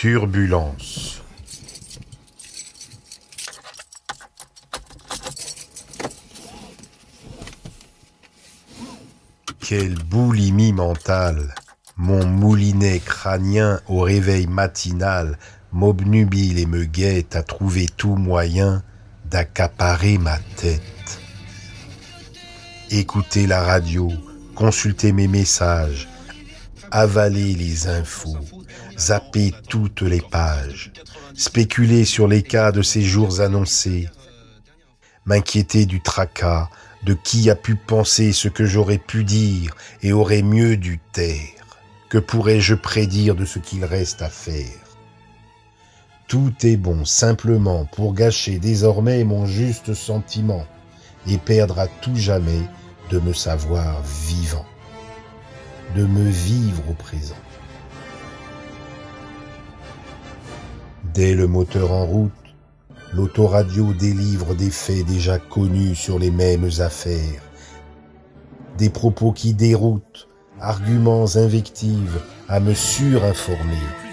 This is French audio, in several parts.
Turbulence. Quelle boulimie mentale Mon moulinet crânien au réveil matinal m'obnubile et me guette à trouver tout moyen d'accaparer ma tête. Écouter la radio, consulter mes messages, avaler les infos, zapper toutes les pages, spéculer sur les cas de ces jours annoncés, m'inquiéter du tracas, de qui a pu penser ce que j'aurais pu dire et aurait mieux dû taire. Que pourrais-je prédire de ce qu'il reste à faire? Tout est bon simplement pour gâcher désormais mon juste sentiment et perdre à tout jamais de me savoir vivant, de me vivre au présent. Dès le moteur en route, l'autoradio délivre des faits déjà connus sur les mêmes affaires, des propos qui déroutent, arguments, invectives, à me surinformer.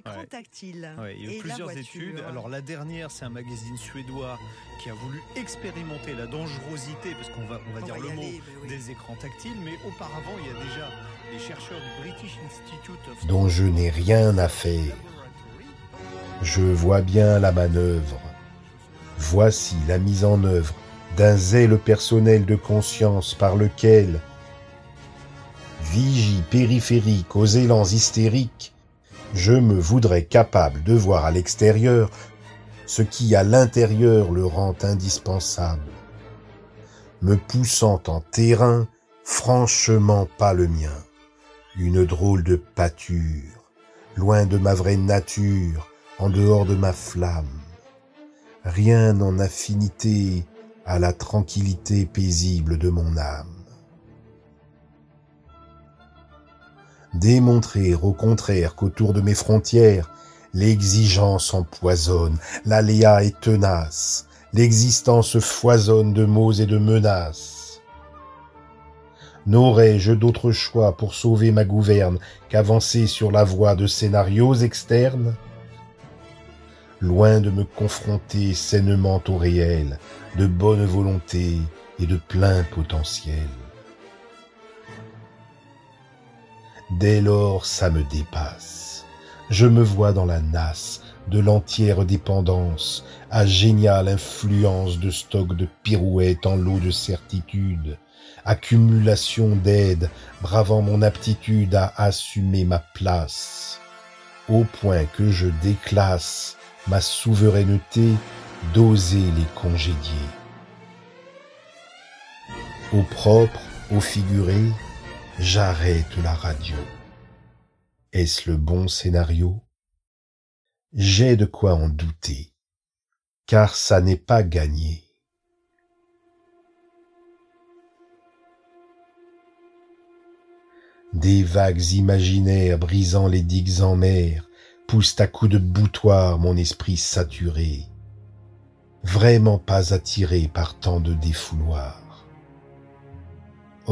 Écrans tactiles. il y a plusieurs études. Alors la dernière, c'est un magazine suédois qui a voulu expérimenter la dangerosité, parce qu'on va, on va dire le mot, des écrans tactiles. Mais auparavant, il y a déjà des chercheurs du British Institute of... dont je n'ai rien à faire. Je vois bien la manœuvre. Voici la mise en œuvre d'un zèle personnel de conscience par lequel, vigie périphérique aux élans hystériques, je me voudrais capable de voir à l'extérieur ce qui à l'intérieur le rend indispensable, me poussant en terrain franchement pas le mien, une drôle de pâture, loin de ma vraie nature, en dehors de ma flamme, rien en affinité à la tranquillité paisible de mon âme. Démontrer au contraire qu'autour de mes frontières, l'exigence empoisonne, l'aléa est tenace, l'existence foisonne de mots et de menaces. N'aurais-je d'autre choix pour sauver ma gouverne qu'avancer sur la voie de scénarios externes? Loin de me confronter sainement au réel, de bonne volonté et de plein potentiel. Dès lors, ça me dépasse. Je me vois dans la nasse de l'entière dépendance, à géniale influence de stock de pirouettes en lot de certitude, accumulation d'aide, bravant mon aptitude à assumer ma place, au point que je déclasse ma souveraineté d'oser les congédier. Au propre, au figuré, j'arrête la radio. Est-ce le bon scénario? J'ai de quoi en douter, car ça n'est pas gagné. Des vagues imaginaires brisant les digues en mer, pousse à coups de boutoir mon esprit saturé, vraiment pas attiré par tant de défouloirs.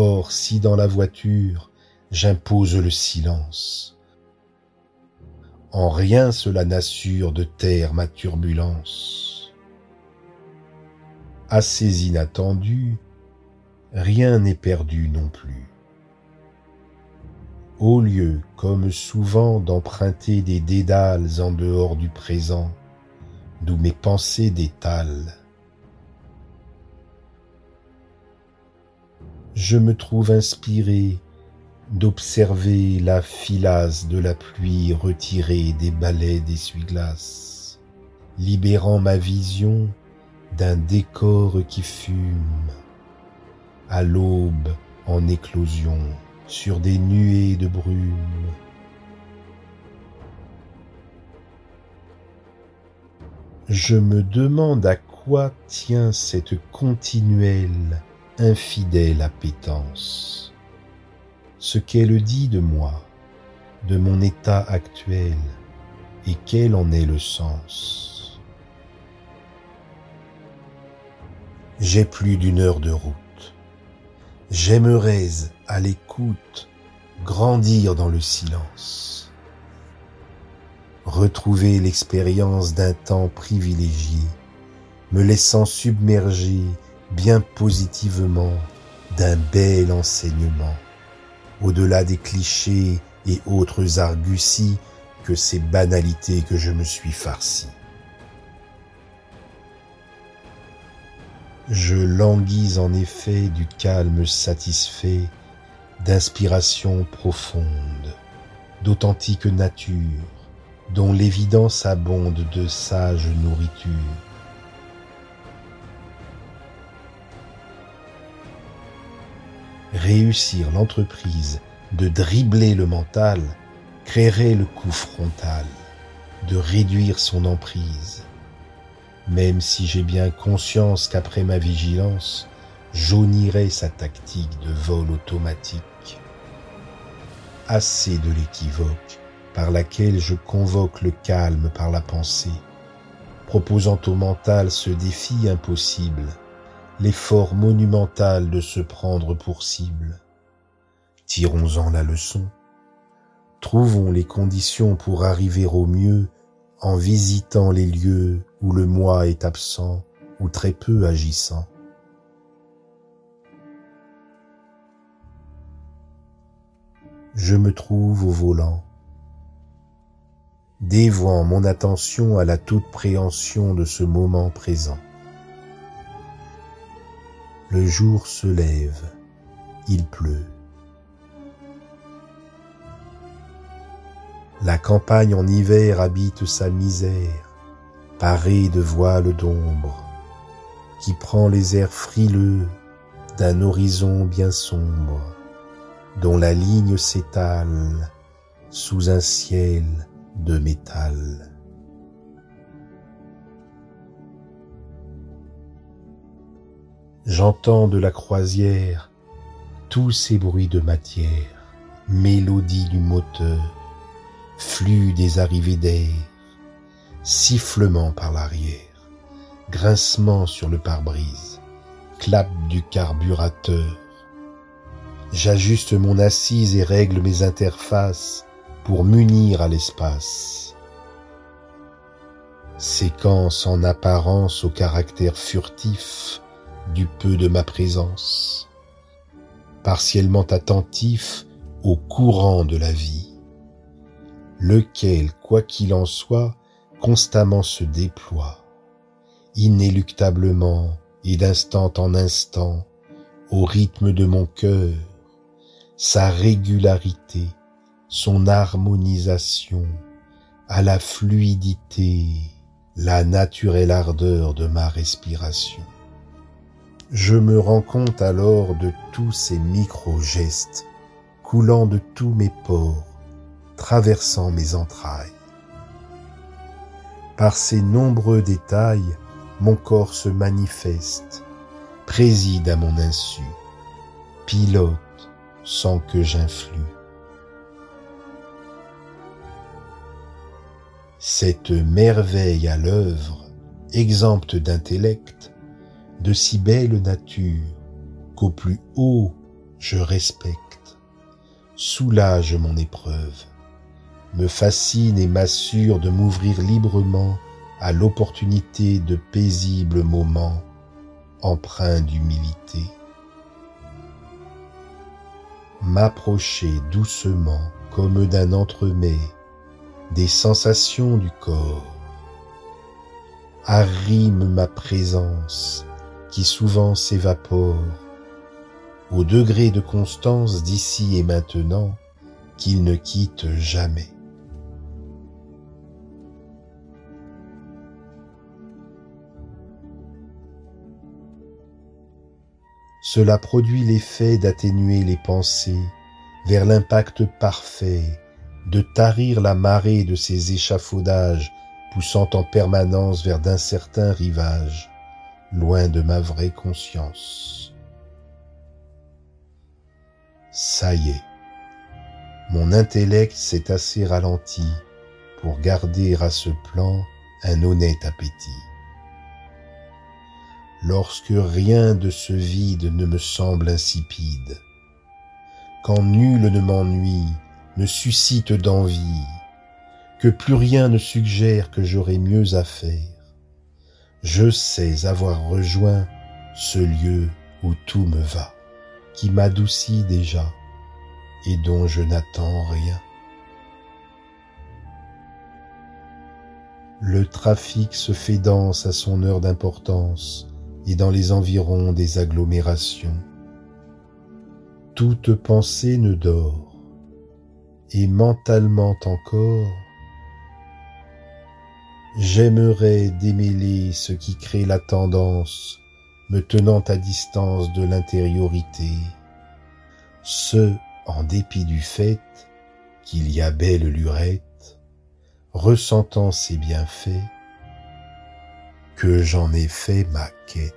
Or, si dans la voiture j'impose le silence, en rien cela n'assure de taire ma turbulence. Assez inattendu, rien n'est perdu non plus au lieu, comme souvent, d'emprunter des dédales en dehors du présent, d'où mes pensées détalent. Je me trouve inspiré d'observer la filasse de la pluie retirée des balais d'essuie-glace, libérant ma vision d'un décor qui fume, à l'aube en éclosion sur des nuées de brume. Je me demande à quoi tient cette continuelle, infidèle appétence, ce qu'elle dit de moi, de mon état actuel, et quel en est le sens. J'ai plus d'une heure de route. J'aimerais à l'écoute grandir dans le silence. retrouver l'expérience d'un temps privilégié, me laissant submerger bien positivement d'un bel enseignement, au-delà des clichés et autres arguties que ces banalités que je me suis farci. Je languis en effet du calme satisfait, d'inspiration profonde, d'authentique nature, dont l'évidence abonde de sage nourriture. Réussir l'entreprise de dribbler le mental créerait le coup frontal, de réduire son emprise. Même si j'ai bien conscience qu'après ma vigilance, jaunirait sa tactique de vol automatique. Assez de l'équivoque par laquelle je convoque le calme par la pensée, proposant au mental ce défi impossible, l'effort monumental de se prendre pour cible. Tirons-en la leçon. Trouvons les conditions pour arriver au mieux en visitant les lieux où le moi est absent ou très peu agissant. Je me trouve au volant, dévoant mon attention à la toute préhension de ce moment présent. Le jour se lève, il pleut. La campagne en hiver habite sa misère, parée de voiles d'ombre, qui prend les airs frileux d'un horizon bien sombre, dont la ligne s'étale sous un ciel de métal. J'entends de la croisière tous ces bruits de matière, mélodie du moteur, flux des arrivées d'air, sifflement par l'arrière, grincement sur le pare-brise, clap du carburateur. J'ajuste mon assise et règle mes interfaces pour m'unir à l'espace. Séquence en apparence au caractère furtif du peu de ma présence, partiellement attentif au courant de la vie, lequel, quoi qu'il en soit, constamment se déploie, inéluctablement et d'instant en instant, au rythme de mon cœur, sa régularité son harmonisation, à la fluidité, la naturelle ardeur de ma respiration. Je me rends compte alors de tous ces micro-gestes coulant de tous mes pores, traversant mes entrailles. Par ces nombreux détails, mon corps se manifeste, préside à mon insu, pilote sans que j'influe. cette merveille à l'œuvre, exempte d'intellect, de si belle nature, qu'au plus haut je respecte, soulage mon épreuve, me fascine et m'assure de m'ouvrir librement à l'opportunité de paisibles moments empreints d'humilité. M'approcher doucement comme d'un entremets des sensations du corps. Arrime ma présence qui souvent s'évapore au degré de constance d'ici et maintenant qu'il ne quitte jamais. Cela produit l'effet d'atténuer les pensées vers l'impact parfait de tarir la marée de ces échafaudages poussant en permanence vers d'incertains rivages, loin de ma vraie conscience. Ça y est, mon intellect s'est assez ralenti pour garder à ce plan un honnête appétit. Lorsque rien de ce vide ne me semble insipide, quand nul ne m'ennuie me suscite d'envie, que plus rien ne suggère que j'aurais mieux à faire. Je sais avoir rejoint ce lieu où tout me va, qui m'adoucit déjà et dont je n'attends rien. Le trafic se fait dense à son heure d'importance et dans les environs des agglomérations. Toute pensée ne dort, et mentalement encore, j'aimerais démêler ce qui crée la tendance me tenant à distance de l'intériorité, ce en dépit du fait qu'il y a belle lurette ressentant ses bienfaits, que j'en ai fait ma quête.